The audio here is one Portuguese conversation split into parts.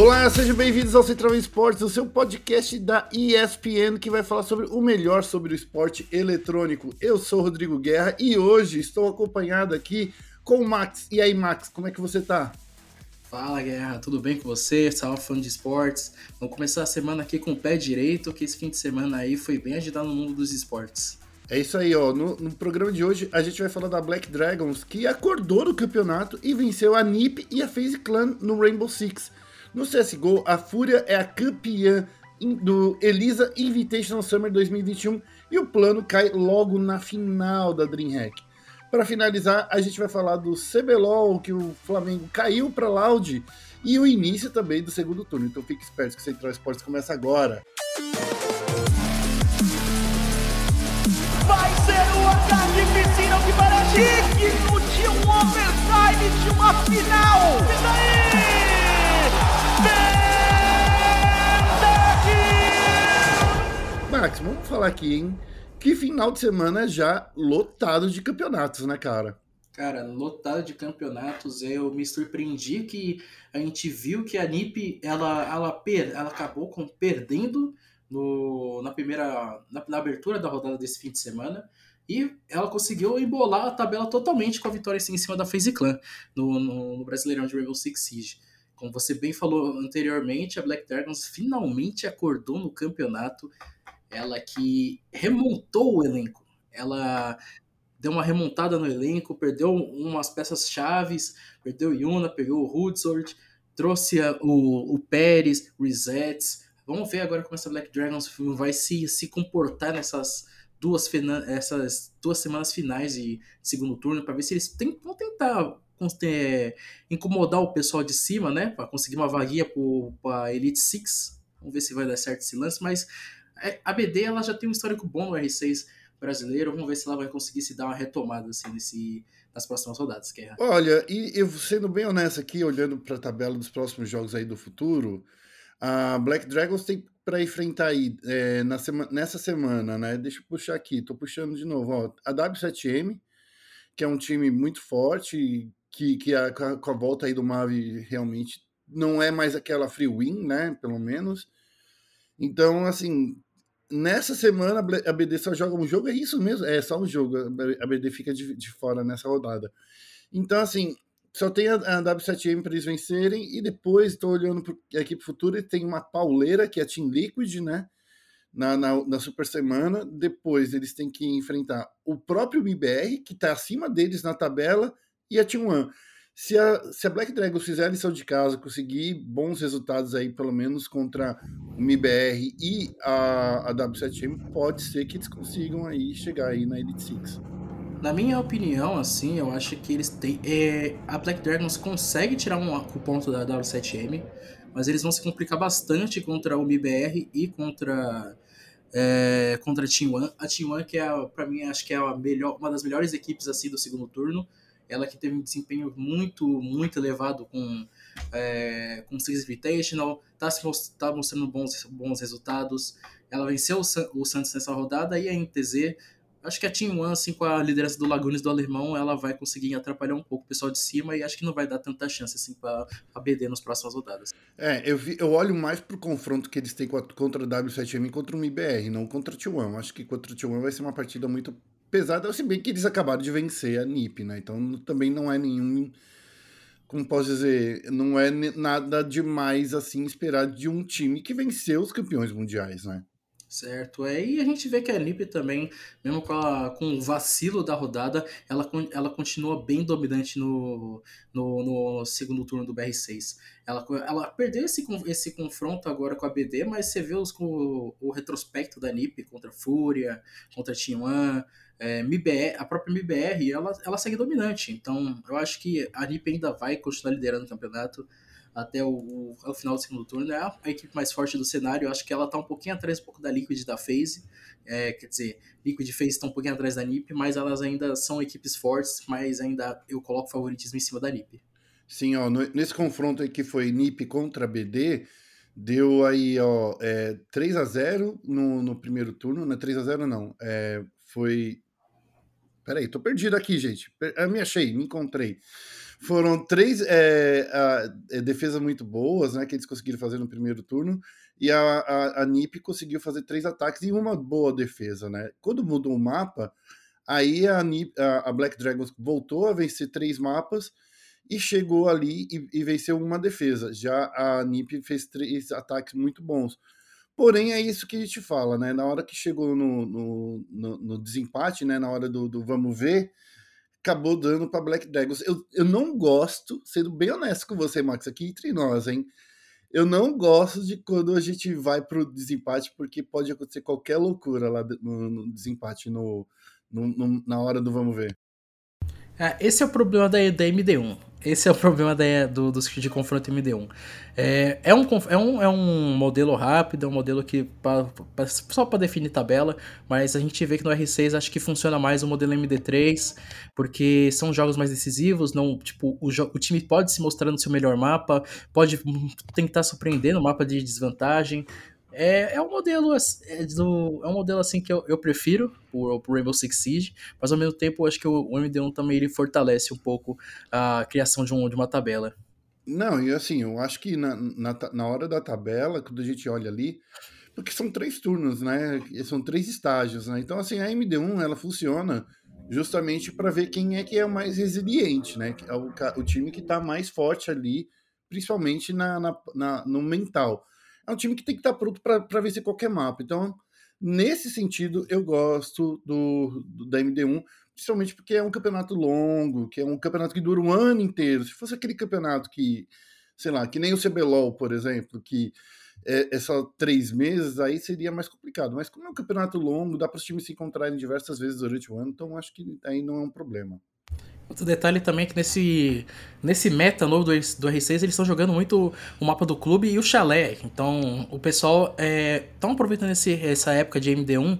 Olá, sejam bem-vindos ao Central Esportes, o seu podcast da ESPN que vai falar sobre o melhor sobre o esporte eletrônico. Eu sou o Rodrigo Guerra e hoje estou acompanhado aqui com o Max. E aí, Max, como é que você tá? Fala, Guerra, tudo bem com você? Salve, fã de esportes. Vamos começar a semana aqui com o pé direito, que esse fim de semana aí foi bem agitado no mundo dos esportes. É isso aí, ó. No, no, programa de hoje a gente vai falar da Black Dragons, que acordou no campeonato e venceu a NiP e a FaZe Clan no Rainbow Six. No CSGO, a Fúria é a campeã do Elisa Invitational Summer 2021 e o plano cai logo na final da DreamHack. Para finalizar, a gente vai falar do CBLOL, que o Flamengo caiu para Loud, e o início também do segundo turno. Então fique esperto que o Central Esportes começa agora. Vai ser o ataque piscina que para digno de um overtime de uma final. E daí? Max, vamos falar aqui, hein? Que final de semana já lotado de campeonatos, né, cara? Cara, lotado de campeonatos. Eu me surpreendi que a gente viu que a NiP ela, ela, per, ela acabou com, perdendo no, na primeira na, na, abertura da rodada desse fim de semana. E ela conseguiu embolar a tabela totalmente com a vitória em cima da FaZe Clan no, no, no Brasileirão de Rainbow Six Siege. Como você bem falou anteriormente, a Black Dragons finalmente acordou no campeonato ela que remontou o elenco. Ela deu uma remontada no elenco, perdeu umas peças chaves, perdeu Yuna, pegou o Hudsord, trouxe a, o, o Pérez, Resets. Vamos ver agora como essa Black Dragons vai se, se comportar nessas duas, essas duas semanas finais de segundo turno, para ver se eles vão tentar é, incomodar o pessoal de cima, né? Para conseguir uma vaguinha para Elite Six. Vamos ver se vai dar certo esse lance, mas a BD ela já tem um histórico bom no R6 brasileiro. Vamos ver se ela vai conseguir se dar uma retomada assim, nesse, nas próximas rodadas, Guerra. Olha, e sendo bem honesto aqui, olhando para a tabela dos próximos jogos aí do futuro, a Black Dragons tem para enfrentar aí é, na sema, nessa semana, né? Deixa eu puxar aqui, tô puxando de novo, ó, a W7M, que é um time muito forte, que, que a, com a volta aí do Mavi realmente não é mais aquela free win, né? Pelo menos. Então, assim, nessa semana a BD só joga um jogo, é isso mesmo? É só um jogo, a BD fica de, de fora nessa rodada. Então, assim, só tem a, a W7M para eles vencerem, e depois estou olhando aqui para o futuro e tem uma pauleira, que é a Team Liquid, né? Na, na, na, super semana. Depois eles têm que enfrentar o próprio MBR, que está acima deles na tabela, e a Team One. Se a, se a Black Dragons fizer a lição de casa, conseguir bons resultados aí, pelo menos contra o MIBR e a, a W7M, pode ser que eles consigam aí chegar aí na Elite Six. Na minha opinião, assim, eu acho que eles têm. É, a Black Dragons consegue tirar um, o ponto da W7M, mas eles vão se complicar bastante contra o MIBR e contra. É, contra a Team One. A Team One, que é, para mim, acho que é a melhor, uma das melhores equipes assim do segundo turno. Ela que teve um desempenho muito, muito elevado com, é, com Six Invitational, está tá mostrando bons, bons resultados. Ela venceu o, o Santos nessa rodada e a NTZ acho que a Team One, assim, com a liderança do Lagunes do Alemão, ela vai conseguir atrapalhar um pouco o pessoal de cima e acho que não vai dar tanta chance, assim, para a BD nas próximas rodadas. É, eu, vi, eu olho mais pro confronto que eles têm contra a W7M e contra o MIBR, não contra a T1. Acho que contra a T1 vai ser uma partida muito pesada, se bem que eles acabaram de vencer a NiP, né? Então também não é nenhum. Como posso dizer? Não é nada demais assim esperar de um time que venceu os campeões mundiais, né? Certo, é, e a gente vê que a NiP também, mesmo com, a, com o vacilo da rodada, ela, ela continua bem dominante no, no, no segundo turno do BR6. Ela, ela perdeu esse, esse confronto agora com a BD, mas você vê os, o, o retrospecto da NiP contra a Fúria, contra a Team One, é, MIBR, a própria MIBR, ela, ela segue dominante. Então, eu acho que a NiP ainda vai continuar liderando o campeonato até o, o, final do segundo turno. É a, equipe mais forte do cenário. Eu acho que ela está um pouquinho atrás um pouco da Liquid da FaZe. É, quer dizer, Liquid e FaZe estão um pouquinho atrás da NiP, mas elas ainda são equipes fortes, mas ainda eu coloco favoritismo em cima da NiP. Sim, ó, no, nesse confronto aí que foi NiP contra BD, deu aí, ó, é, 3 a 0 no, no primeiro turno, não é 3 a 0 não, é, foi Peraí, tô perdido aqui, gente. Eu me achei, me encontrei. Foram três é, a, é, defesas muito boas, né? Que eles conseguiram fazer no primeiro turno. E a, a, a NIP conseguiu fazer três ataques e uma boa defesa, né? Quando mudou o mapa, aí a, NIP, a, a Black Dragons voltou a vencer três mapas e chegou ali e, e, venceu uma defesa. Já a NIP fez três ataques muito bons. Porém, é isso que a gente fala, né? Na hora que chegou no, no, no, no desempate, né? Na hora do, do vamos ver, acabou dando para Black Dragons. Eu, eu não gosto, sendo bem honesto com você, Max, aqui entre nós, hein? Eu não gosto de quando a gente vai pro desempate, porque pode acontecer qualquer loucura lá no, no desempate no, no, na hora do vamos ver. É, esse é o problema da, da MD1. Esse é o problema da, do, dos de confronto MD1. É, é, um, é, um, é um modelo rápido, é um modelo que pra, pra, só para definir tabela, mas a gente vê que no R6 acho que funciona mais o modelo MD3, porque são jogos mais decisivos, não tipo o, o time pode se mostrar no seu melhor mapa, pode tentar surpreender no mapa de desvantagem, é, é um modelo é, do, é um modelo assim que eu, eu prefiro o, Rainbow Six Siege, mas ao mesmo tempo eu acho que o, o MD1 também ele fortalece um pouco a criação de, um, de uma tabela. Não, e assim, eu acho que na, na, na hora da tabela, quando a gente olha ali, porque são três turnos, né? São três estágios, né? Então, assim, a MD1 ela funciona justamente para ver quem é que é o mais resiliente, né? É o, o time que está mais forte ali, principalmente na, na, na, no mental é um time que tem que estar pronto para vencer qualquer mapa. Então, nesse sentido, eu gosto do, do, da MD1, principalmente porque é um campeonato longo, que é um campeonato que dura um ano inteiro. Se fosse aquele campeonato que, sei lá, que nem o CBLOL, por exemplo, que é, é só três meses, aí seria mais complicado. Mas como é um campeonato longo, dá para os times se encontrarem diversas vezes durante o ano, então acho que aí não é um problema. Outro detalhe também é que nesse, nesse meta novo do, do R6 eles estão jogando muito o mapa do clube e o chalé. Então o pessoal estão é, aproveitando esse, essa época de MD1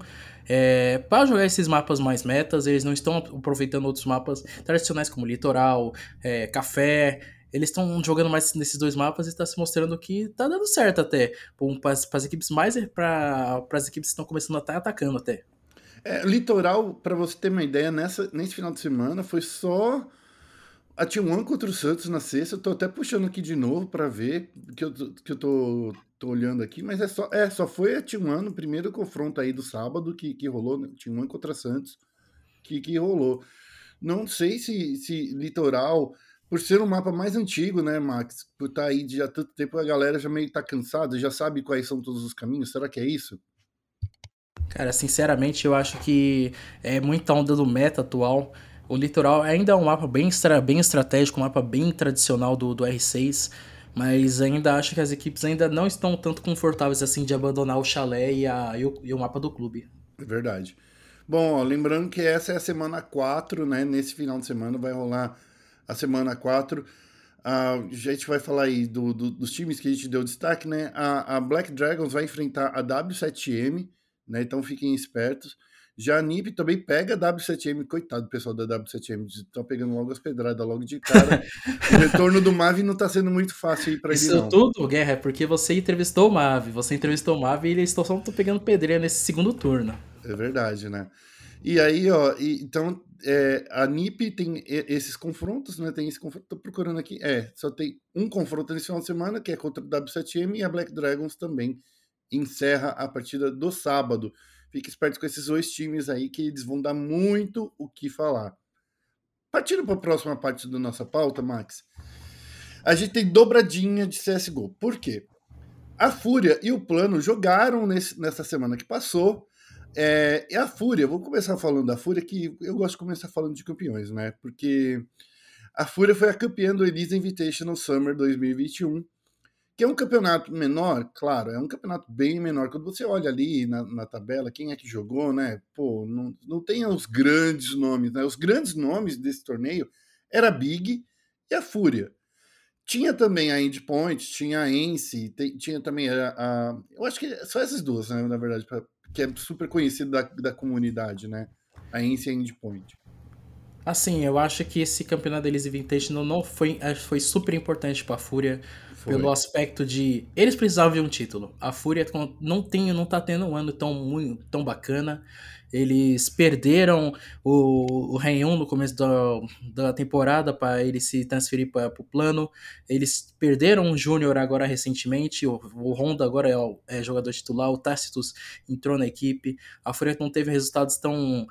é, para jogar esses mapas mais metas. Eles não estão aproveitando outros mapas tradicionais como Litoral, é, Café. Eles estão jogando mais nesses dois mapas e está se mostrando que está dando certo até. Para as equipes mais. para as equipes que estão começando a estar tá atacando até. É, litoral, para você ter uma ideia, nessa, nesse final de semana foi só a T1 contra o Santos na sexta. Eu tô até puxando aqui de novo para ver, que eu, que eu tô, tô olhando aqui, mas é só, é, só foi a T1 no primeiro confronto aí do sábado que, que rolou, né? T1 contra Santos, que, que rolou. Não sei se, se Litoral, por ser um mapa mais antigo, né, Max? Por estar tá aí de há tanto tempo, a galera já meio tá cansada, já sabe quais são todos os caminhos. Será que é isso? Cara, sinceramente, eu acho que é muita onda do meta atual. O litoral ainda é um mapa bem, estra bem estratégico, um mapa bem tradicional do, do R6, mas ainda acho que as equipes ainda não estão tanto confortáveis assim de abandonar o chalé e, a, e, o, e o mapa do clube. É verdade. Bom, ó, lembrando que essa é a semana 4, né? Nesse final de semana vai rolar a semana 4. Uh, a gente vai falar aí do, do, dos times que a gente deu destaque, né? A, a Black Dragons vai enfrentar a W7M, né? Então fiquem espertos. Já a NIP também pega a W7M, coitado do pessoal da W7M, estão pegando logo as pedradas logo de cara. o retorno do Mavi não está sendo muito fácil aí para ele. Isso tudo, Guerra, é porque você entrevistou o Mavi, você entrevistou o Mavi e eles estão só pegando pedreira nesse segundo turno. É verdade, né? E aí, ó, e, então é, a NIP tem esses confrontos, né? Tem esse confronto, tô procurando aqui. É, só tem um confronto nesse final de semana, que é contra o W7M e a Black Dragons também encerra a partida do sábado. Fique esperto com esses dois times aí, que eles vão dar muito o que falar. Partindo para a próxima parte da nossa pauta, Max, a gente tem dobradinha de CSGO. Por quê? A Fúria e o Plano jogaram nesse, nessa semana que passou. É, e a Fúria, vou começar falando da Fúria, que eu gosto de começar falando de campeões, né? Porque a Fúria foi a campeã do Elise Invitational Summer 2021 que é um campeonato menor, claro, é um campeonato bem menor. Quando você olha ali na, na tabela, quem é que jogou, né? Pô, não, não tem os grandes nomes, né? Os grandes nomes desse torneio era a Big e a Fúria. Tinha também a Endpoint, tinha a Ence, tinha também a, a, Eu acho que só essas duas, né? Na verdade, pra, que é super conhecido da, da comunidade, né? A Ence e a Endpoint. Assim, eu acho que esse campeonato da Elise Invitational não foi, foi super importante para a Fúria Foi. Pelo aspecto de. Eles precisavam de um título. A Fúria não tem, não tá tendo um ano tão, tão bacana. Eles perderam o, o Renhon no começo da, da temporada para ele se transferir para o plano. Eles perderam o Júnior agora recentemente. O, o Honda agora é, o, é jogador titular. O Tacitus entrou na equipe. A Fúria não teve resultados tão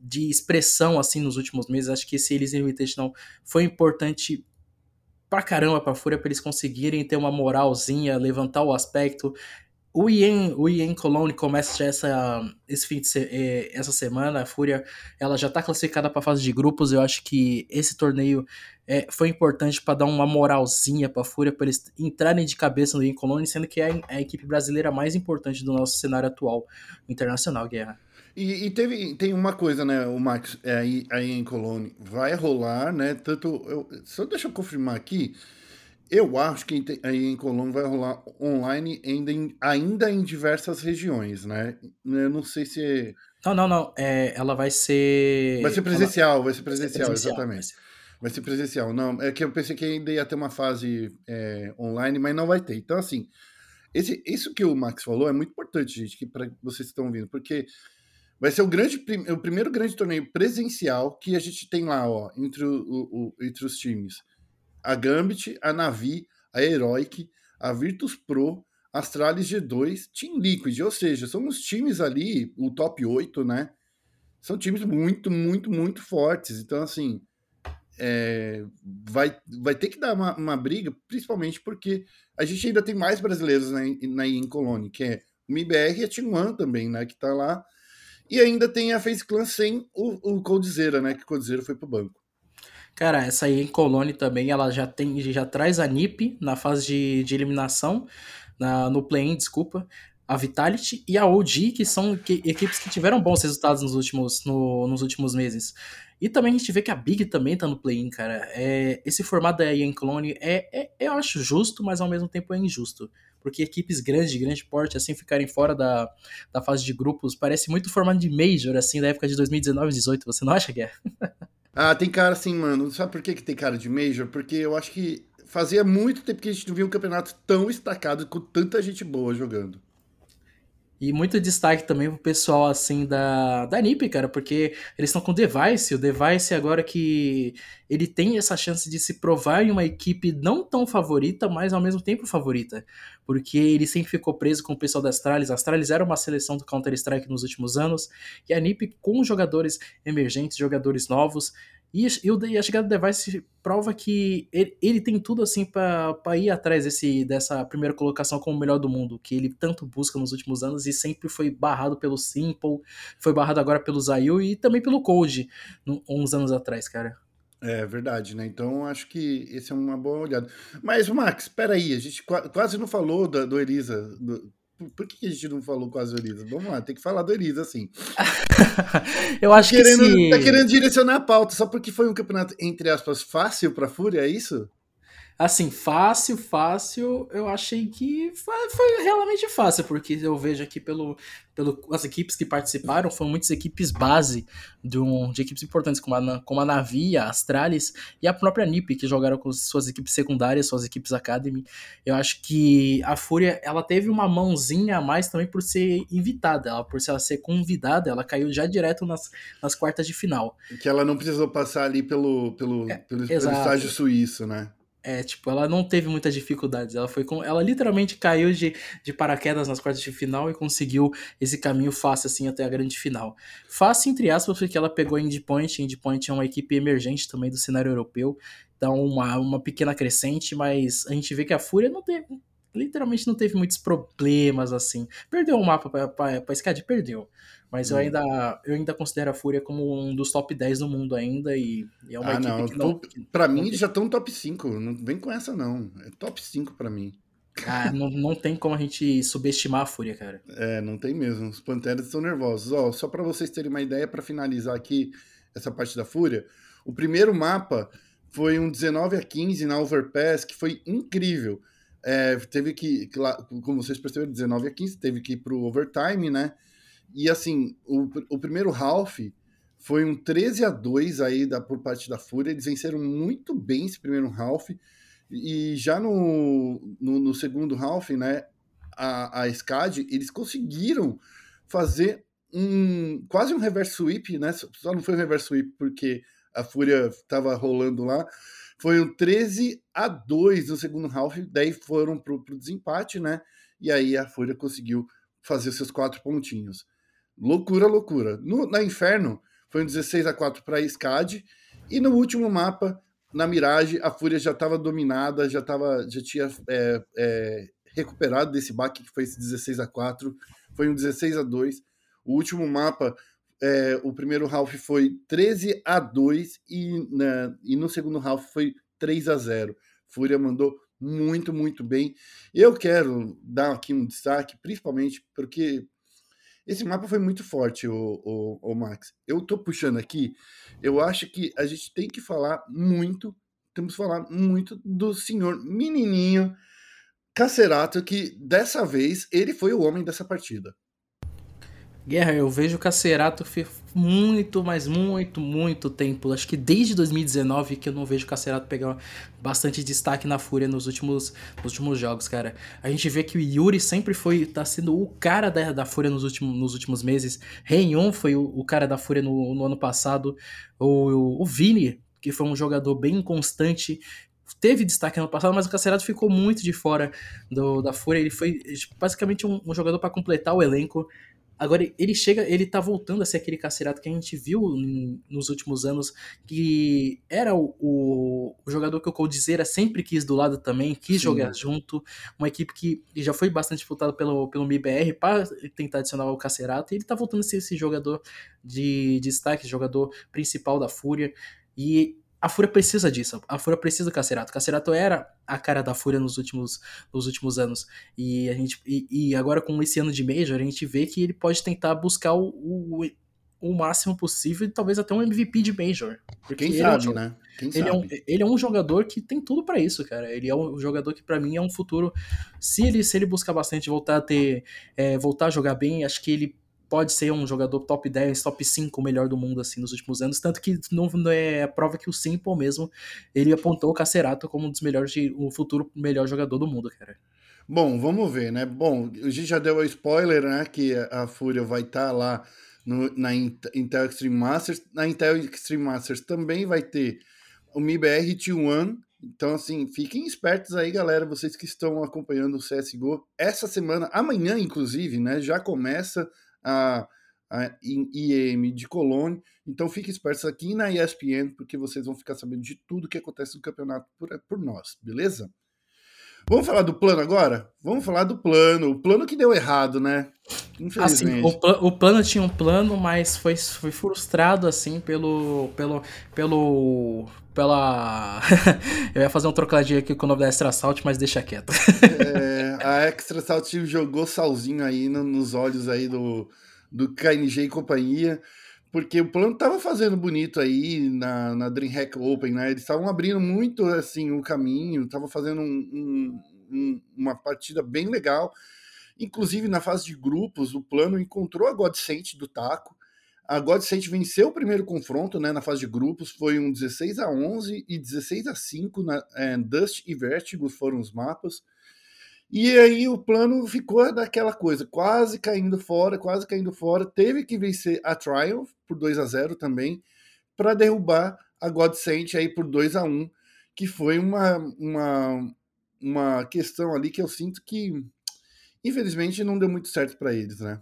de expressão assim nos últimos meses. Acho que esse Elis Invitational foi importante pra caramba pra Fúria pra eles conseguirem ter uma moralzinha, levantar o aspecto. O Ian, o Ian Cologne começa essa, esse fim de se, é, essa semana. A Fúria ela já está classificada para a fase de grupos. Eu acho que esse torneio é, foi importante para dar uma moralzinha para a Fúria, para eles entrarem de cabeça no Ian Cologne, sendo que é a equipe brasileira mais importante do nosso cenário atual internacional, Guerra. E, e, teve, tem uma coisa, né, o Max, é, aí, aí em Colônia, vai rolar, né, tanto, eu, só deixa eu confirmar aqui, eu acho que aí em Colônia vai rolar online ainda em, ainda em diversas regiões, né, eu não sei se... É não, não, não, é, ela vai ser... Vai ser presencial, vai ser presencial, vai ser presencial exatamente. Vai ser. Presencial, não, é que eu pensei que ainda ia ter uma fase é, online, mas não vai ter, então assim... Esse, isso que o Max falou é muito importante, gente, que para vocês que estão ouvindo, porque Vai ser o, grande, o primeiro grande torneio presencial que a gente tem lá, ó, entre, o, o, entre os times. A Gambit, a Navi, a Heroic, a Virtus Pro, Astralis G2, Team Liquid, ou seja, são os times ali, o top 8, né? São times muito, muito, muito fortes. Então, assim, é, vai, vai ter que dar uma, uma, briga, principalmente porque a gente ainda tem mais brasileiros na, na em Colônia, que é o MIBR e a Team One também, né? Que tá lá e ainda tem a Face Clan sem o, o Coldzera, né? Que o Coldzera foi pro banco. Cara, essa aí em também, ela já tem, já traz a NiP na fase de, de eliminação, na, no play-in, desculpa, a Vitality e a OG, que são que, equipes que tiveram bons resultados nos últimos, no, nos últimos meses. E também a gente vê que a Big também tá no play-in, cara. É, esse formato aí em Clone é, é, eu acho justo, mas ao mesmo tempo é injusto porque equipes grandes, de grande porte, assim, ficarem fora da, da fase de grupos, parece muito formato de Major, assim, da época de 2019 2018, você não acha que é? ah, tem cara assim, mano, sabe por que, que tem cara de Major? Porque eu acho que fazia muito tempo que a gente não via um campeonato tão estacado com tanta gente boa jogando. E muito destaque também pro pessoal, assim, da, da NiP, cara, porque eles estão com o Device, o Device agora que ele tem essa chance de se provar em uma equipe não tão favorita, mas ao mesmo tempo favorita, porque ele sempre ficou preso com o pessoal da Astralis, a Astralis era uma seleção do Counter-Strike nos últimos anos, e a NiP com jogadores emergentes, jogadores novos, e, e a chegada do Device prova que ele, ele tem tudo assim para ir atrás desse, dessa primeira colocação como o melhor do mundo, que ele tanto busca nos últimos anos e sempre foi barrado pelo Simple, foi barrado agora pelo Zayu e também pelo Cold, uns anos atrás, cara. É verdade, né? Então acho que esse é uma boa olhada. Mas, Max, espera aí, a gente quase não falou do, do Elisa, do, por que a gente não falou quase o Elisa? Vamos lá, tem que falar do Elisa, assim. eu acho querendo, que sim. Tá querendo direcionar a pauta só porque foi um campeonato, entre aspas, fácil pra Fúria, é isso? Assim, fácil, fácil, eu achei que foi, foi, realmente fácil, porque eu vejo aqui pelo, pelo as equipes que participaram, foram muitas equipes base de, um, de equipes importantes, como a, como a Navi, a Astralis e a própria NiP, que jogaram com suas equipes secundárias, suas equipes Academy. Eu acho que a Fúria, ela teve uma mãozinha a mais também por ser invitada, ela, por ela ser convidada, ela caiu já direto nas, nas quartas de final. Que ela não precisou passar ali pelo, pelo, é, pelo, pelo estágio suíço, né? É, tipo, ela não teve muitas dificuldades. Ela foi com. Ela literalmente caiu de, de paraquedas nas quartas de final e conseguiu esse caminho fácil, assim, até a grande final. Fácil, entre aspas, porque ela pegou a Endpoint. Endpoint é uma equipe emergente também do cenário europeu. Então, uma, uma pequena crescente, mas a gente vê que a Fúria não teve. Literalmente não teve muitos problemas, assim. Perdeu o mapa pra, pra, pra SCAD? Perdeu. Mas eu, hum. ainda, eu ainda considero a Fúria como um dos top 10 do mundo ainda. E, e é uma ah, equipe não. que não. Pra mim, eles já estão top 5. Não vem com essa, não. É top 5 pra mim. Ah, não, não tem como a gente subestimar a Fúria, cara. É, não tem mesmo. Os Panteras estão nervosos. Ó, só para vocês terem uma ideia, para finalizar aqui essa parte da Fúria, o primeiro mapa foi um 19 a 15 na Overpass, que foi incrível. É, teve que, como vocês perceberam, 19 a 15, teve que ir pro overtime, né? E assim, o, o primeiro half foi um 13 a 2 aí da, por parte da Fúria. Eles venceram muito bem esse primeiro half. E já no, no, no segundo half, né, a, a SCAD, eles conseguiram fazer um quase um reverse sweep, né? Só não foi um reverse sweep porque a Fúria estava rolando lá. Foi um 13 a 2 no segundo half, daí foram pro, pro desempate, né? E aí a Fúria conseguiu fazer seus quatro pontinhos. Loucura, loucura. No, na Inferno, foi um 16 a 4 para a SCAD. E no último mapa, na Mirage, a Fúria já estava dominada, já, tava, já tinha é, é, recuperado desse baque que foi esse 16 a 4 Foi um 16 a 2 O último mapa, é, o primeiro half foi 13 a 2 e, na, e no segundo half foi 3 a 0 Fúria mandou muito, muito bem. Eu quero dar aqui um destaque, principalmente porque esse mapa foi muito forte, o, o, o Max. Eu tô puxando aqui, eu acho que a gente tem que falar muito, temos que falar muito do senhor menininho Cacerato, que dessa vez ele foi o homem dessa partida. Guerra, eu vejo o Cacerato muito, mas muito, muito tempo. Acho que desde 2019 que eu não vejo o Cacerato pegar bastante destaque na Fúria nos últimos, nos últimos jogos, cara. A gente vê que o Yuri sempre foi, tá sendo o cara da, da Fúria nos últimos, nos últimos meses. Reion foi o, o, cara da Fúria no, no ano passado. O, o, o Vini, que foi um jogador bem constante, teve destaque ano passado, mas o Cacerato ficou muito de fora do, da Fúria. Ele foi basicamente um, um jogador para completar o elenco. Agora, ele chega, ele tá voltando a ser aquele Cacerato que a gente viu nos últimos anos, que era o, o, o jogador que o Coldzera sempre quis do lado também, quis Sim. jogar junto, uma equipe que já foi bastante disputada pelo, pelo MIBR para tentar adicionar o Cacerato, e ele tá voltando a ser esse jogador de, de destaque, jogador principal da Fúria, e a Fúria precisa disso. A Fúria precisa do Cacerato. Cacerato era a cara da Fúria nos últimos, nos últimos anos. E, a gente, e, e, agora, com esse ano de Major, a gente vê que ele pode tentar buscar o, o, o máximo possível e talvez até um MVP de Major. Quem sabe, é um, né? Quem ele, sabe. É um, ele é um jogador que tem tudo para isso, cara. Ele é um jogador que, para mim, é um futuro. Se ele, se ele buscar bastante voltar a ter. É, voltar a jogar bem, acho que ele pode ser um jogador top 10, top 5 melhor do mundo assim nos últimos anos, tanto que não, não é prova que o Simple mesmo, ele apontou o Cacerato como um dos melhores, o futuro melhor jogador do mundo, cara. Bom, vamos ver, né? Bom, a gente já deu o spoiler, né, que a Fúria vai estar tá lá no, na Intel Extreme Masters. Na Intel Extreme Masters também vai ter o MIBR T1, então, assim, fiquem espertos aí, galera, vocês que estão acompanhando o CSGO. Essa semana, amanhã, inclusive, né, já começa a, a IEM de Colônia. Então fiquem espertos aqui na ESPN, porque vocês vão ficar sabendo de tudo que acontece no campeonato por, por nós, beleza? Vamos falar do plano agora? Vamos falar do plano. O plano que deu errado, né? Infelizmente. Assim, o, pl o plano tinha um plano, mas foi, foi frustrado, assim, pelo. pelo. pelo. pela. Eu ia fazer um trocadilho aqui com o nome da Extra Salt, mas deixa quieto. é, a Extra Salt jogou salzinho aí no, nos olhos aí do, do KNG e companhia porque o plano estava fazendo bonito aí na, na DreamHack Open, né? Eles estavam abrindo muito assim o caminho, estavam fazendo um, um, uma partida bem legal. Inclusive na fase de grupos, o plano encontrou a Godsent do Taco. A Godsent venceu o primeiro confronto, né? Na fase de grupos foi um 16 a 11 e 16 a 5 na é, Dust e Vertigo foram os mapas. E aí o plano ficou daquela coisa, quase caindo fora, quase caindo fora. Teve que vencer a Triumph por 2 a 0 também, para derrubar a Godsent aí por 2 a 1 que foi uma, uma, uma questão ali que eu sinto que, infelizmente, não deu muito certo para eles, né?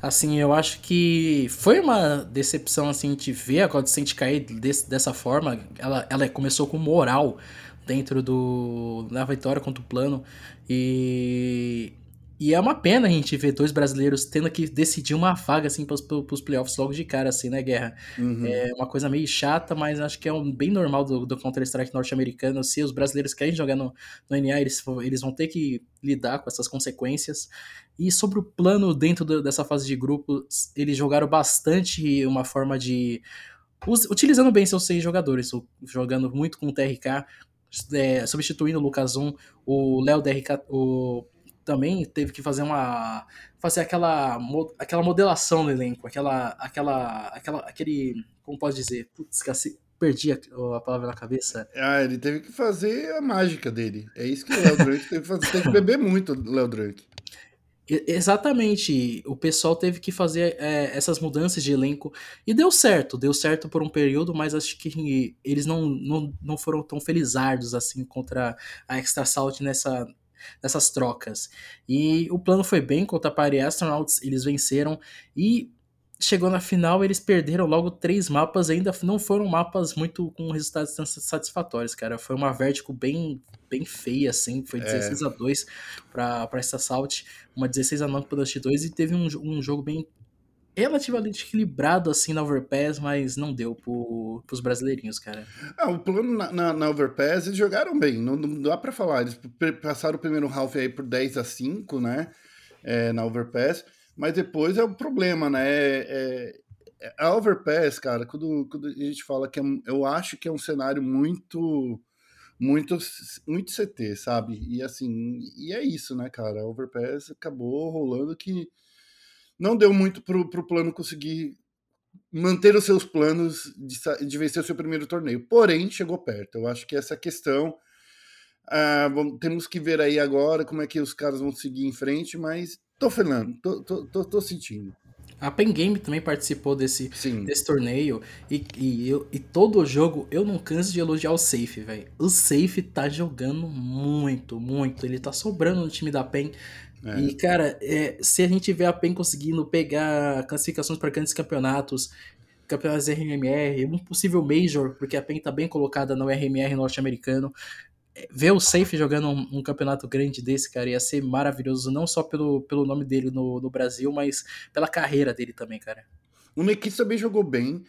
Assim, eu acho que foi uma decepção, assim, de ver a Godsent cair desse, dessa forma. Ela, ela começou com moral dentro do na vitória contra o plano e e é uma pena a gente ver dois brasileiros tendo que decidir uma vaga assim para os playoffs logo de cara assim, né, Guerra? Uhum. É uma coisa meio chata, mas acho que é um, bem normal do, do Counter-Strike norte-americano. Se os brasileiros querem jogar no, no NA, eles, eles vão ter que lidar com essas consequências. E sobre o plano dentro do, dessa fase de grupos, eles jogaram bastante uma forma de utilizando bem seus seis jogadores, jogando muito com o TRK, é, substituindo o Lucas 1, o Léo DRK o, também teve que fazer uma fazer aquela aquela modelação no elenco, aquela aquela aquela aquele como pode dizer, putz, perdi a, a, palavra na cabeça. Ah, ele teve que fazer a mágica dele. É isso que o Léo Drunk teve que fazer. Tem que beber muito, Léo Drunk. Exatamente, o pessoal teve que fazer é, essas mudanças de elenco e deu certo, deu certo por um período, mas acho que eles não, não, não foram tão felizardos assim contra a Extra Salt nessa, nessas trocas. E o plano foi bem contra a Party Astronauts, eles venceram e chegou na final, eles perderam logo três mapas, ainda não foram mapas muito com resultados satisfatórios, cara. Foi uma Vertigo bem, bem feia, assim, foi 16 é. a 2 para essa Salt, uma 16 a 9 para Dust 2 e teve um, um jogo bem relativamente equilibrado assim na Overpass, mas não deu pro, pros brasileirinhos, cara. Ah, o plano na, na, na Overpass, eles jogaram bem, não, não dá para falar. Eles passaram o primeiro half aí por 10 a 5, né? É, na Overpass mas depois é o problema, né? É, é, a Overpass, cara, quando, quando a gente fala que é, eu acho que é um cenário muito muito muito CT, sabe? E assim, e é isso, né, cara? A Overpass acabou rolando que não deu muito pro, pro plano conseguir manter os seus planos de, de vencer o seu primeiro torneio. Porém, chegou perto. Eu acho que essa questão ah, vamos, temos que ver aí agora como é que os caras vão seguir em frente, mas Tô falando, tô, tô, tô, tô sentindo. A Pen Game também participou desse, desse torneio. E, e, eu, e todo o jogo eu não canso de elogiar o Safe, velho. O Safe tá jogando muito, muito. Ele tá sobrando no time da Pen. É. E, cara, é, se a gente vê a PEN conseguindo pegar classificações para grandes campeonatos, campeonatos RMR, um possível Major, porque a PEN tá bem colocada no RMR norte-americano, ver o Safe jogando um, um, campeonato grande desse, cara, ia ser maravilhoso, não só pelo, pelo nome dele no, no Brasil, mas pela carreira dele também, cara. O Nekis também jogou bem,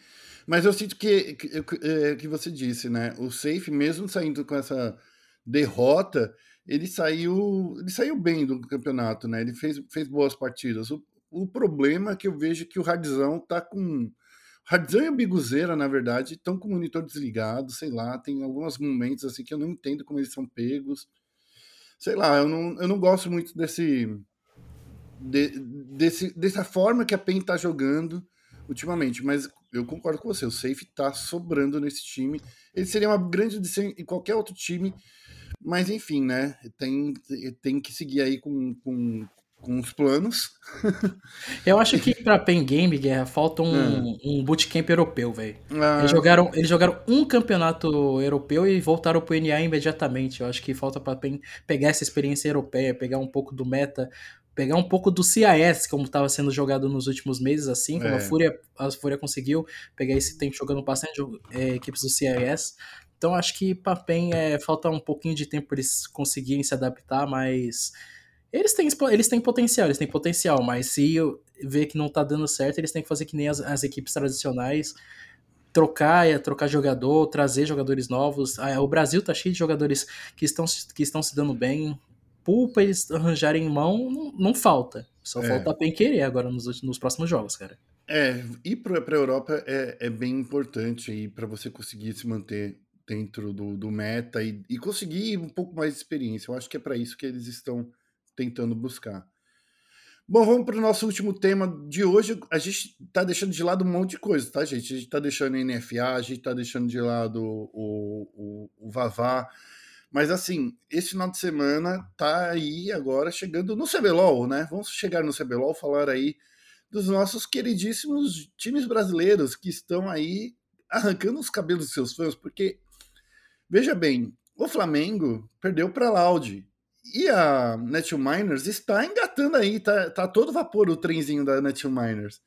mas eu sinto que, que, é, que você disse, né? O Safe, mesmo saindo com essa derrota, ele saiu, ele saiu bem do campeonato, né? Ele fez, fez boas partidas. O, o problema é que eu vejo que o Radzão tá com Radzão e a Biguzeira, na verdade, estão com o monitor desligado, sei lá, tem alguns momentos assim que eu não entendo como eles são pegos. Sei lá, eu não, eu não gosto muito desse, de, desse dessa forma que a PEN tá jogando ultimamente, mas eu concordo com você, o safe tá sobrando nesse time. Ele seria uma grande adição em qualquer outro time, mas enfim, né? Tem, tem que seguir aí com, com, com os planos. Eu acho que pra Pen Game, Guerra, falta um, é. um bootcamp europeu, velho. Ah. Eles, jogaram, eles jogaram um campeonato europeu e voltaram pro NA imediatamente. Eu acho que falta pra Pen pegar essa experiência europeia, pegar um pouco do meta, pegar um pouco do CIS, como estava sendo jogado nos últimos meses, assim, como é. a Fúria, a Fúria conseguiu pegar esse tempo jogando bastante é, equipes do CIS. Então acho que pra PEN é, falta um pouquinho de tempo para eles conseguirem se adaptar, mas eles têm, eles têm potencial, eles têm potencial, mas se ver que não tá dando certo, eles têm que fazer que nem as, as equipes tradicionais, trocar, é, trocar jogador, trazer jogadores novos. Ah, o Brasil tá cheio de jogadores que estão, que estão se dando bem. Pulpa eles arranjarem mão, não, não falta. Só é. falta bem querer agora nos, nos próximos jogos, cara. É, ir para a Europa é, é bem importante aí para você conseguir se manter dentro do, do meta e, e conseguir um pouco mais de experiência. Eu acho que é para isso que eles estão tentando buscar. Bom, vamos para o nosso último tema de hoje. A gente está deixando de lado um monte de coisa, tá, gente? A gente está deixando a NFA, a gente está deixando de lado o, o, o Vavá. Mas, assim, esse final de semana tá aí agora chegando no CBLOL, né? Vamos chegar no CBLOL, falar aí dos nossos queridíssimos times brasileiros que estão aí arrancando os cabelos dos seus fãs, porque, veja bem, o Flamengo perdeu para Loud. E a Netil Miners está engatando aí, tá, tá todo vapor o trenzinho da Netil Miners.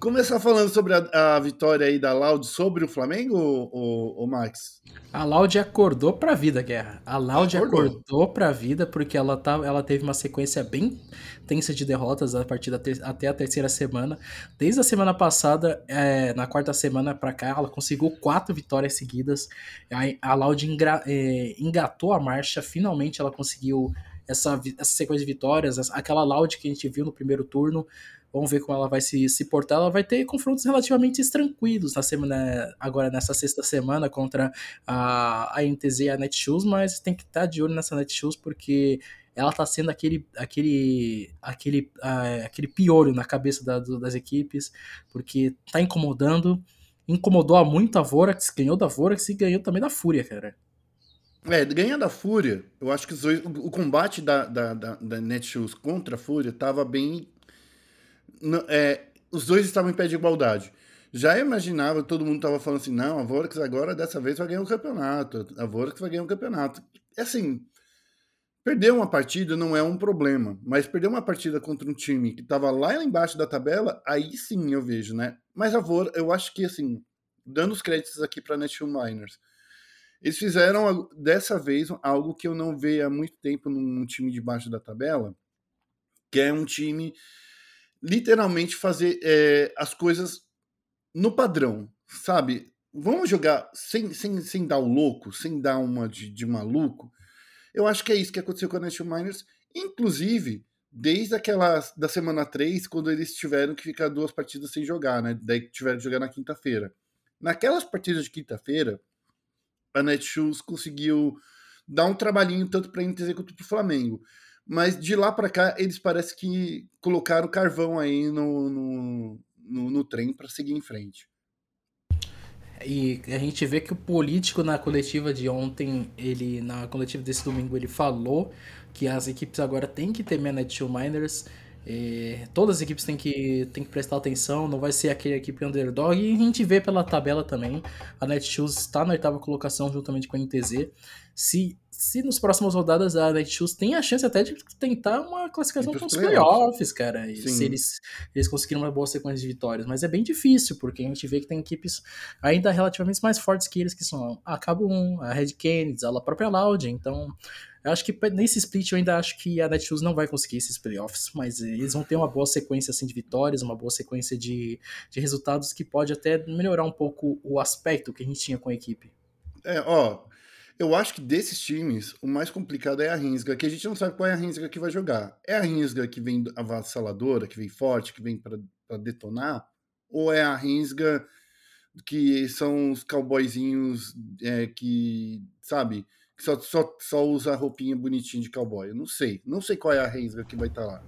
Começar falando sobre a, a, vitória aí da Loud sobre o Flamengo, o, o, Max? A Loud acordou pra vida, Guerra. A Loud acordou, acordou pra vida porque ela, tá, ela teve uma sequência bem tensa de derrotas a partir da ter, até a terceira semana. Desde a semana passada, é, na quarta semana pra cá, ela conseguiu quatro vitórias seguidas. A, a Loud engra, é, engatou a marcha, finalmente ela conseguiu essa, essa sequência de vitórias, aquela Loud que a gente viu no primeiro turno. Vamos ver como ela vai se, se portar. Ela vai ter confrontos relativamente tranquilos na semana, agora nessa sexta semana contra a, a NTZ e a Netshoes, mas tem que estar de olho nessa Netshoes porque ela está sendo aquele aquele aquele uh, aquele piolho na cabeça da, das equipes, porque está incomodando incomodou muito a Vorax, ganhou da Vorax e ganhou também da Fúria, cara. É, ganha da Fúria, eu acho que dois, o combate da, da, da, da Netshoes contra a Fúria tava bem. É, os dois estavam em pé de igualdade. Já imaginava, todo mundo tava falando assim: não, a Vorax agora dessa vez vai ganhar o um campeonato, a Vorax vai ganhar o um campeonato. É assim, perder uma partida não é um problema, mas perder uma partida contra um time que tava lá embaixo da tabela, aí sim eu vejo, né? Mas a Vorax, eu acho que assim, dando os créditos aqui para Netshoes Miners eles fizeram dessa vez algo que eu não vejo há muito tempo num time de baixo da tabela, que é um time literalmente fazer é, as coisas no padrão, sabe? Vamos jogar sem, sem, sem dar o louco, sem dar uma de, de maluco. Eu acho que é isso que aconteceu com a National Miners, inclusive desde aquela da semana 3, quando eles tiveram que ficar duas partidas sem jogar, né? Daí tiveram que jogar na quinta-feira. Naquelas partidas de quinta-feira, a Netshoes conseguiu dar um trabalhinho tanto para a Inter quanto para o Flamengo. Mas de lá para cá, eles parece que colocaram carvão aí no, no, no, no trem para seguir em frente. E a gente vê que o político na coletiva de ontem, ele na coletiva desse domingo, ele falou que as equipes agora têm que a Netshoes Miners é, todas as equipes têm que, têm que prestar atenção, não vai ser aquele equipe underdog. E a gente vê pela tabela também. A Netshoes está na oitava colocação juntamente com a NTZ. Se, se nos próximas rodadas a Netshoes tem a chance até de tentar uma classificação para os playoffs, cara. Se eles, eles conseguirem uma boa sequência de vitórias. Mas é bem difícil, porque a gente vê que tem equipes ainda relativamente mais fortes que eles, que são a Cabo 1, a Red Canids, a própria Loud. Então eu acho que nesse split eu ainda acho que a Netshoes não vai conseguir esses playoffs, mas eles vão ter uma boa sequência assim, de vitórias, uma boa sequência de, de resultados que pode até melhorar um pouco o aspecto que a gente tinha com a equipe. É, ó, eu acho que desses times, o mais complicado é a Rinsga, que a gente não sabe qual é a Rinsga que vai jogar. É a Rinsga que vem avassaladora, que vem forte, que vem para detonar? Ou é a Rinsga que são os cowboyzinhos é, que, sabe, que só, só, só usa a roupinha bonitinha de cowboy. Eu não sei. Não sei qual é a Rensga que vai estar tá lá.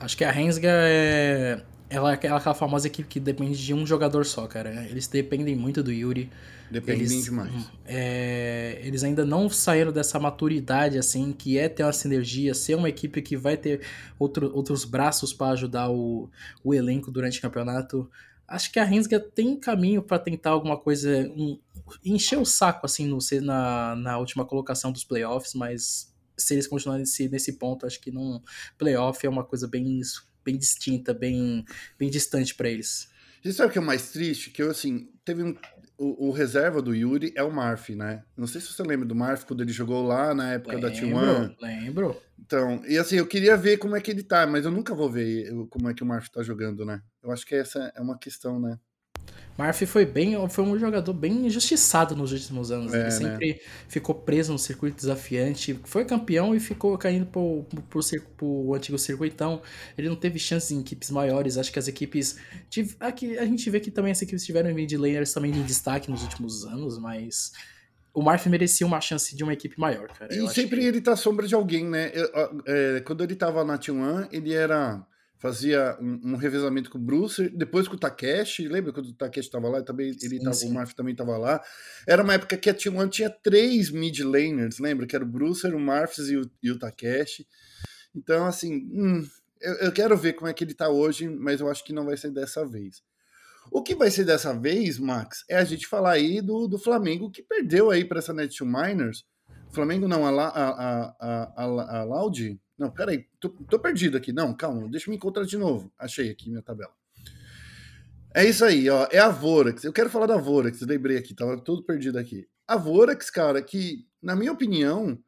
Acho que a Rensga é. Ela é aquela famosa equipe que depende de um jogador só, cara. Eles dependem muito do Yuri. Dependem eles, demais. É, eles ainda não saíram dessa maturidade, assim, que é ter uma sinergia, ser uma equipe que vai ter outro, outros braços para ajudar o, o elenco durante o campeonato acho que a Rensga tem caminho para tentar alguma coisa, um, encher o saco assim no, na, na última colocação dos playoffs, mas se eles continuarem nesse, nesse ponto, acho que não playoff é uma coisa bem, bem distinta, bem, bem distante para eles. E sabe o que é mais triste? Que eu, assim, teve um, o, o, reserva do Yuri é o Marf, né? Não sei se você lembra do Marf quando ele jogou lá na época lembro, da T1. Lembro. Então, e assim, eu queria ver como é que ele tá, mas eu nunca vou ver como é que o Marf tá jogando, né? Eu acho que essa é uma questão, né? Murphy foi bem, foi um jogador bem injustiçado nos últimos anos. É, ele né? sempre né? ficou preso no circuito desafiante, foi campeão e ficou caindo pro, pro, pro, pro antigo circuitão. Ele não teve chances em equipes maiores. Acho que as equipes. Aqui, a gente vê que também as equipes tiveram mid laners também de destaque nos últimos anos, mas o Marf merecia uma chance de uma equipe maior, cara. E sempre que... ele tá sombra de alguém, né? Eu, é, quando ele tava na T1, ele era fazia um, um, revezamento com o Bruce, depois com o Takeshi, lembra quando o Takeshi estava lá, também, ele sim, tava, sim. o Marf também estava lá. Era uma época que a T1 tinha três mid laners, lembra? Que era o Bruce, o Marfs e o, e o Takeshi. Então, assim, hum, eu, eu, quero ver como é que ele está hoje, mas eu acho que não vai ser dessa vez. O que vai ser dessa vez, Max, é a gente falar aí do, do Flamengo, que perdeu aí para essa Net Miners. Flamengo não, a, a, a, a, a Loud não, peraí, tô, tô perdido aqui. Não, calma, deixa eu me encontrar de novo. Achei aqui minha tabela. É isso aí, ó. É a Vorax. Eu quero falar da Vorax, lembrei aqui, tava todo perdido aqui. A Vorax, cara, que, na minha opinião,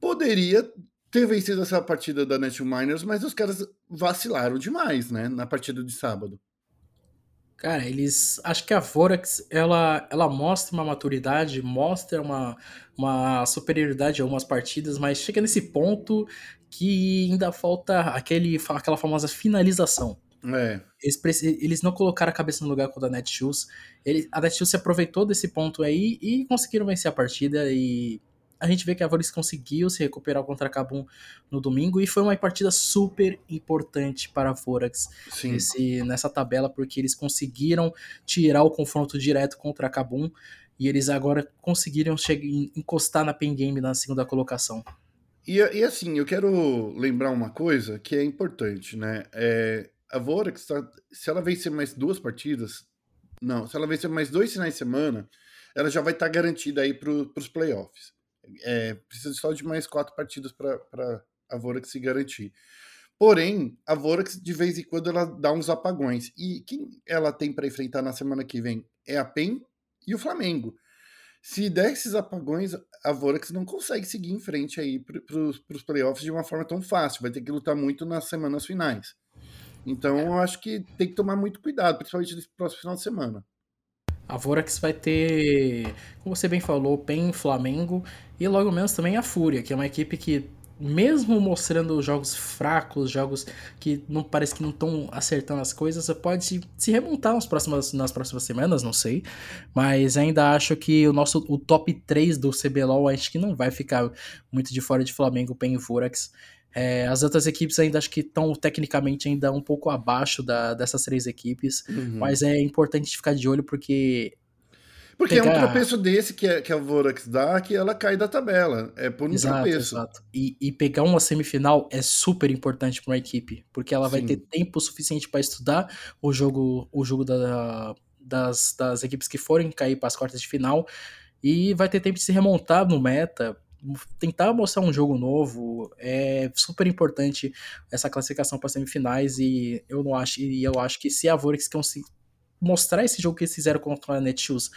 poderia ter vencido essa partida da Net Miners, mas os caras vacilaram demais, né, na partida de sábado. Cara, eles. Acho que a Vorax ela, ela mostra uma maturidade, mostra uma, uma superioridade em algumas partidas, mas chega nesse ponto que ainda falta aquele, aquela famosa finalização. É. Eles, eles não colocaram a cabeça no lugar com a Netshoes. Ele, a Netshoes se aproveitou desse ponto aí e conseguiram vencer a partida. E a gente vê que a Vorax conseguiu se recuperar contra a Cabum no domingo e foi uma partida super importante para a Vorax esse, nessa tabela, porque eles conseguiram tirar o confronto direto contra a Cabum e eles agora conseguiram chegar, encostar na Pen Game na segunda colocação. E, e, assim, eu quero lembrar uma coisa que é importante, né? É, a Vorax, tá, se ela vencer mais duas partidas, não, se ela vencer mais dois finais de semana, ela já vai estar tá garantida aí para os playoffs. É, precisa só de mais quatro partidas para a Vorax se garantir. Porém, a Vorax, de vez em quando, ela dá uns apagões. E quem ela tem para enfrentar na semana que vem é a PEN e o Flamengo. Se der esses apagões, a Vorax não consegue seguir em frente aí para os playoffs de uma forma tão fácil. Vai ter que lutar muito nas semanas finais. Então, eu acho que tem que tomar muito cuidado, principalmente nesse próximo final de semana. A Vorax vai ter, como você bem falou, PEN, Flamengo e logo menos também a Fúria, que é uma equipe que, mesmo mostrando jogos fracos, jogos que não parece que não estão acertando as coisas, pode se, se remontar nas próximas, nas próximas semanas, não sei. Mas ainda acho que o nosso o top 3 do CBLOL acho que não vai ficar muito de fora de Flamengo, PEN e Vorax. É, as outras equipes ainda acho que estão tecnicamente ainda um pouco abaixo da, dessas três equipes, uhum. mas é importante ficar de olho porque. Porque pegar... é um tropeço desse que, é, que a Vorax dá que ela cai da tabela. É por um exato, tropeço. Exato. E, e pegar uma semifinal é super importante para uma equipe, porque ela Sim. vai ter tempo suficiente para estudar o jogo, o jogo da, das, das equipes que forem cair para as quartas de final e vai ter tempo de se remontar no meta tentar mostrar um jogo novo é super importante essa classificação para semifinais e eu não acho e eu acho que se a Vorex mostrar esse jogo que eles fizeram contra a Netshoes,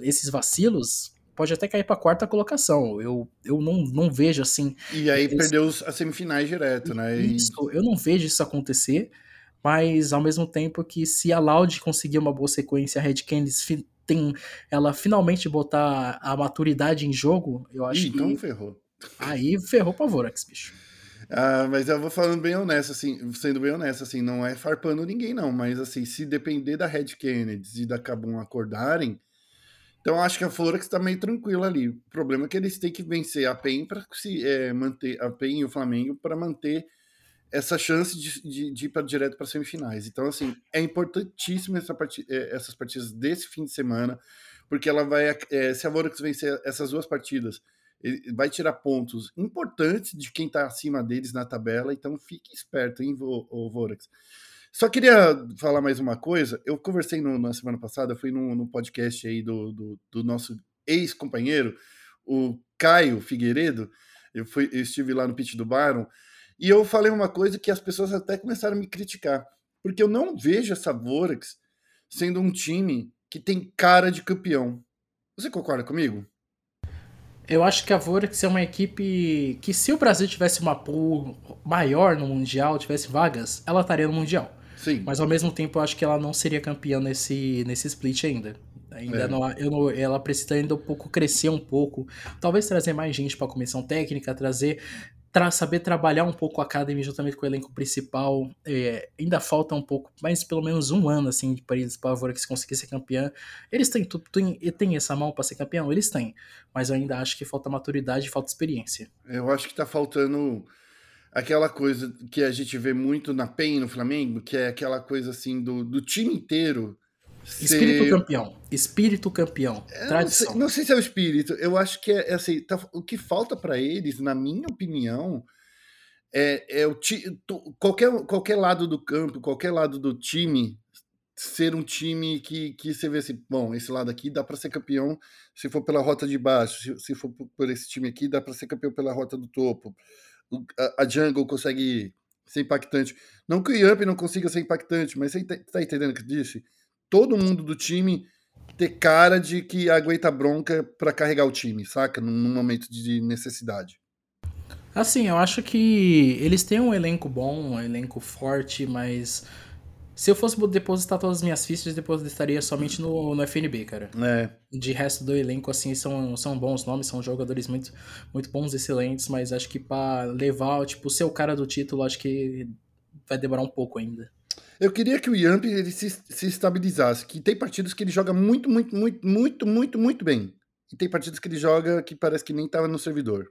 esses vacilos, pode até cair para quarta colocação. Eu, eu não, não vejo assim. E aí eles... perdeu as semifinais direto, né? Isso, eu não vejo isso acontecer, mas ao mesmo tempo que se a Loud conseguir uma boa sequência, a Red Canids tem ela finalmente botar a maturidade em jogo, eu acho Ih, que. Então ferrou. Aí ferrou pra Vorax, bicho. Ah, mas eu vou falando bem honesto, assim, sendo bem honesto, assim, não é farpando ninguém, não, mas assim, se depender da Red Kennedy e da Cabum acordarem, então acho que a Forex tá meio tranquila ali. O problema é que eles têm que vencer a PEN para se é, manter a PEN e o Flamengo para manter essa chance de, de, de ir para direto para semifinais. Então, assim, é importantíssimo essa part... É, essas partidas desse fim de semana, porque ela vai, é, se a Vorax vencer essas duas partidas, vai tirar pontos importantes de quem está acima deles na tabela, então fique esperto, hein, o Vorax. Só queria falar mais uma coisa. Eu conversei no, na semana passada, fui no, no podcast aí do, do, do nosso ex-companheiro, o Caio Figueiredo. Eu, fui, eu estive lá no pitch do Baron e eu falei uma coisa que as pessoas até começaram a me criticar, porque eu não vejo essa Vorax sendo um time que tem cara de campeão. Você concorda comigo? Eu acho que a Vorax é uma equipe que, se o Brasil tivesse uma pool maior no Mundial, tivesse vagas, ela estaria no Mundial. Sim. Mas ao mesmo tempo, eu acho que ela não seria campeã nesse, nesse split ainda. Ainda é. não, eu não, ela precisa ainda um pouco crescer um pouco. Talvez trazer mais gente para a comissão técnica, trazer tra saber trabalhar um pouco a Academy juntamente com o elenco principal. É, ainda falta um pouco, mas pelo menos um ano assim para eles, para a que conseguir ser campeã. Eles têm tudo, têm, têm essa mão para ser campeão? Eles têm, mas eu ainda acho que falta maturidade e falta experiência. Eu acho que está faltando aquela coisa que a gente vê muito na PEN no Flamengo, que é aquela coisa assim do, do time inteiro Espírito campeão. Espírito campeão. É, tradição. Não sei, não sei, se é o espírito. Eu acho que é, é assim, tá, o que falta para eles, na minha opinião, é, é o ti, qualquer, qualquer lado do campo, qualquer lado do time ser um time que, que você vê assim, bom, esse lado aqui dá para ser campeão se for pela rota de baixo, se, se for por esse time aqui dá para ser campeão pela rota do topo. A, a Jungle consegue ser impactante. Não que o Yamp não consiga ser impactante, mas você tá, tá entendendo o que eu disse? Todo mundo do time ter cara de que aguenta bronca para carregar o time, saca? Num momento de necessidade. Assim, eu acho que eles têm um elenco bom, um elenco forte, mas se eu fosse depositar todas as minhas fichas, depositaria somente no, no FNB, cara. É. De resto do elenco, assim, são, são bons nomes, são jogadores muito, muito bons, excelentes, mas acho que para levar, tipo, ser o cara do título, acho que vai demorar um pouco ainda. Eu queria que o Yamp ele se, se estabilizasse, que tem partidas que ele joga muito, muito, muito, muito, muito, muito bem. e tem partidas que ele joga que parece que nem tava no servidor.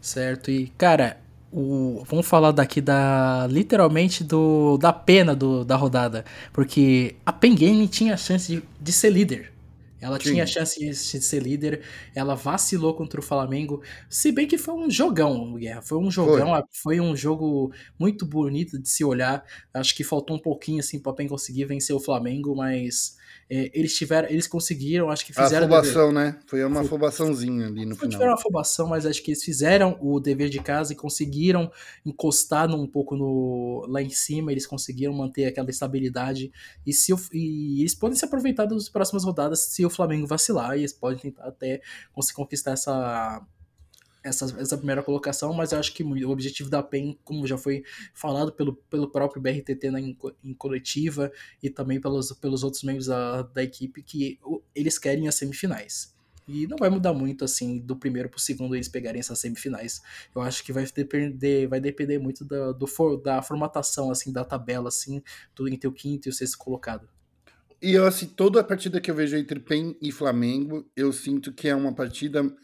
Certo, e cara, o, vamos falar daqui da literalmente do da pena do, da rodada, porque a Pen Game tinha a chance de, de ser líder. Ela Sim. tinha a chance de, ser líder, ela vacilou contra o Flamengo, se bem que foi um jogão, Guerra, foi um jogão, foi, foi um jogo muito bonito de se olhar. Acho que faltou um pouquinho assim para Pen conseguir vencer o Flamengo, mas é, eles tiveram, eles conseguiram, acho que fizeram. A afobação, né? Foi uma afobaçãozinha ali no Foi final. Foi uma afobação, mas acho que eles fizeram o dever de casa e conseguiram encostar um pouco no, lá em cima, eles conseguiram manter aquela estabilidade. E, se o, e eles podem se aproveitar das próximas rodadas se o Flamengo vacilar, e eles podem tentar até conseguir conquistar essa essa, essa primeira colocação, mas eu acho que o objetivo da PEN, como já foi falado pelo, pelo próprio BRTT na, em, em coletiva e também pelos, pelos outros membros da, da equipe, que eles querem as semifinais. E não vai mudar muito, assim, do primeiro pro segundo eles pegarem essas semifinais. Eu acho que vai depender, vai depender muito da, do for, da formatação, assim, da tabela, assim, do, entre o quinto e o sexto colocado. E eu, assim, toda a partida que eu vejo entre PEN e Flamengo, eu sinto que é uma partida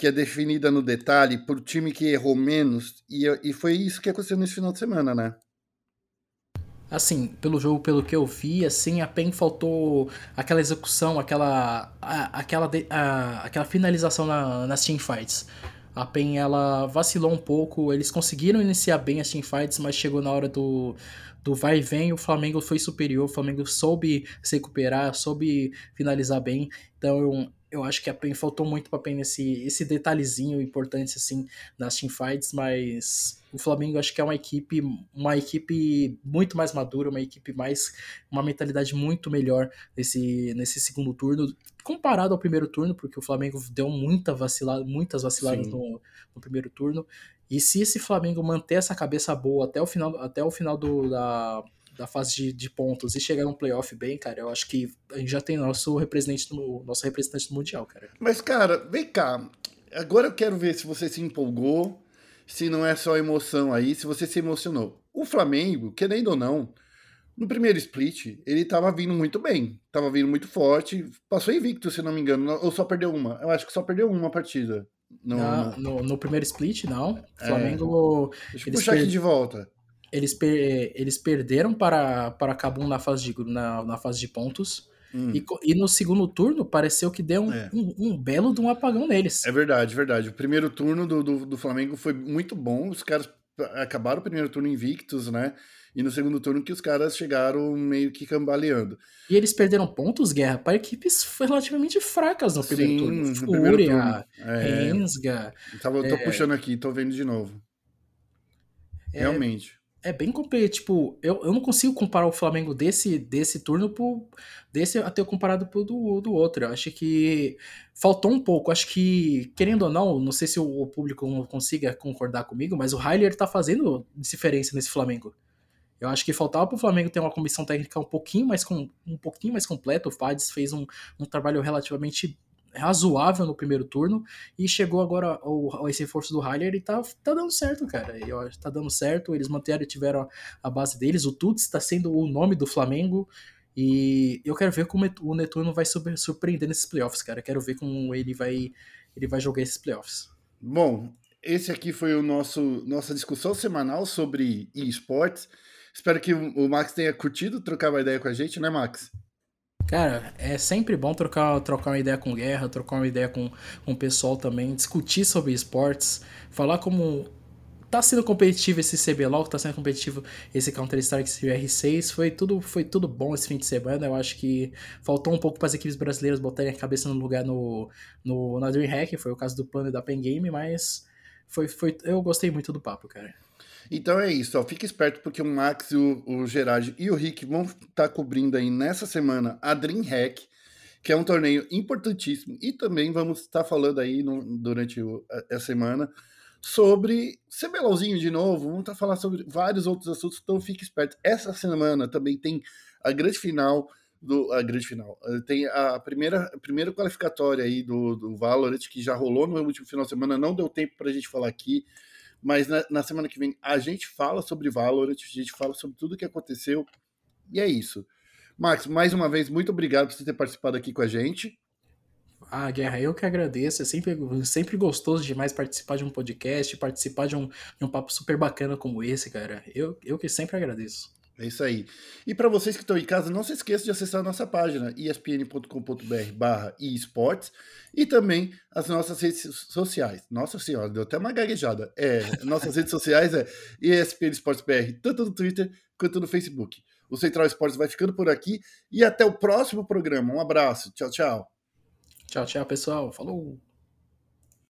que é definida no detalhe por time que errou menos, e, e foi isso que aconteceu nesse final de semana, né? Assim, pelo jogo, pelo que eu vi, assim, a PEN faltou aquela execução, aquela a, aquela, a, aquela finalização na, nas teamfights. A PEN, ela vacilou um pouco, eles conseguiram iniciar bem as teamfights, mas chegou na hora do, do vai e vem, o Flamengo foi superior, o Flamengo soube se recuperar, soube finalizar bem. Então, eu acho que a PEN faltou muito para a PEN esse, esse detalhezinho importante assim nas teamfights, mas o Flamengo acho que é uma equipe, uma equipe muito mais madura, uma equipe mais uma mentalidade muito melhor nesse, nesse segundo turno comparado ao primeiro turno, porque o Flamengo deu muita vacilada, muitas vaciladas no, no, primeiro turno. E se esse Flamengo manter essa cabeça boa até o final, até o final do, da, da fase de, de, pontos e chegar num playoff bem, cara, eu acho que a gente já tem nosso representante no nosso representante no mundial, cara. Mas cara, vem cá. Agora eu quero ver se você se empolgou, se não é só emoção aí, se você se emocionou. O Flamengo, querendo ou não, no primeiro split, ele tava vindo muito bem, tava vindo muito forte, passou invicto, se não me engano, ou só perdeu uma. Eu acho que só perdeu uma partida. No, não, no, no primeiro split, não. O é. Flamengo. É. Deixa eu puxar aqui de volta eles, per, eles perderam para, para Cabum na fase de, na, na fase de pontos. Hum. E, e, no segundo turno pareceu que deu um, é. um, um, belo de um apagão neles. É verdade, verdade. O primeiro turno do, do, do, Flamengo foi muito bom. Os caras acabaram o primeiro turno invictos, né? E no segundo turno que os caras chegaram meio que cambaleando. E eles perderam pontos, Guerra, para equipes relativamente fracas no primeiro Sim, turno. Fúria, é, Rensga. Tava, eu tô é... puxando aqui, tô vendo de novo. É, Realmente é bem complicado. Tipo, eu, eu não consigo comparar o Flamengo desse, desse turno pro, desse até comparado pro do, do outro. Eu acho que faltou um pouco. Acho que, querendo ou não, não sei se o, público consiga concordar comigo, mas o Heiler tá fazendo diferença nesse Flamengo. Eu acho que faltava pro Flamengo ter uma comissão técnica um pouquinho mais, com, um pouquinho mais completa. O Fades fez um, um trabalho relativamente razoável no primeiro turno e chegou agora ao, esse reforço do Heiler e tá, tá dando certo, cara. Eu acho tá dando certo, eles manteram tiveram a base deles. O Tuts está sendo o nome do Flamengo e eu quero ver como o Netuno vai surpreender nesses playoffs, cara. Eu quero ver como ele vai ele vai jogar esses playoffs. Bom, esse aqui foi o nosso nossa discussão semanal sobre esportes. Espero que o Max tenha curtido trocar uma ideia com a gente, né, Max? Cara, é sempre bom trocar, trocar uma ideia com guerra, trocar uma ideia com, com o pessoal também, discutir sobre esportes, falar como tá sendo competitivo esse CBLOL, tá sendo competitivo esse Counter-Strike R6, foi tudo, foi tudo bom esse fim de semana, eu acho que faltou um pouco para as equipes brasileiras botarem a cabeça no lugar no, no, na DreamHack, foi o caso do plano da Pen Game, mas foi, foi, eu gostei muito do papo, cara. Então é isso, ó, fique esperto porque o Max, o, o Gerard e o Rick vão estar tá cobrindo aí nessa semana a Dream Hack, que é um torneio importantíssimo, e também vamos estar tá falando aí no, durante o, a, a, semana sobre CBLOLzinho de novo, vamos estar tá falando sobre vários outros assuntos, então fique esperto. Essa semana também tem a grande final do a grande final. Eh, tem a primeira a primeira qualificatória aí do, do Valorant que já rolou no último final de semana, não deu tempo para a gente falar aqui. Mas na, na, semana que vem a gente fala sobre Valorant, a gente fala sobre tudo o que aconteceu. E é isso. Max, mais uma vez, muito obrigado por você ter participado aqui com a gente. Ah, Guerra, eu que agradeço. É sempre, sempre gostoso demais participar de um podcast, participar de um, de um papo super bacana como esse, cara. Eu, eu que sempre agradeço. É isso aí. E para vocês que estão em casa, não se esqueça de acessar a nossa página espn.com.br barra esportes e também as nossas redes sociais. Nossa senhora, deu até uma gaguejada. É, nossas redes sociais é ESPN Esportes BR, tanto no Twitter quanto no Facebook. O Central Esportes vai ficando por aqui e até o próximo programa. Um abraço. Tchau, tchau. Tchau, tchau, pessoal. Falou!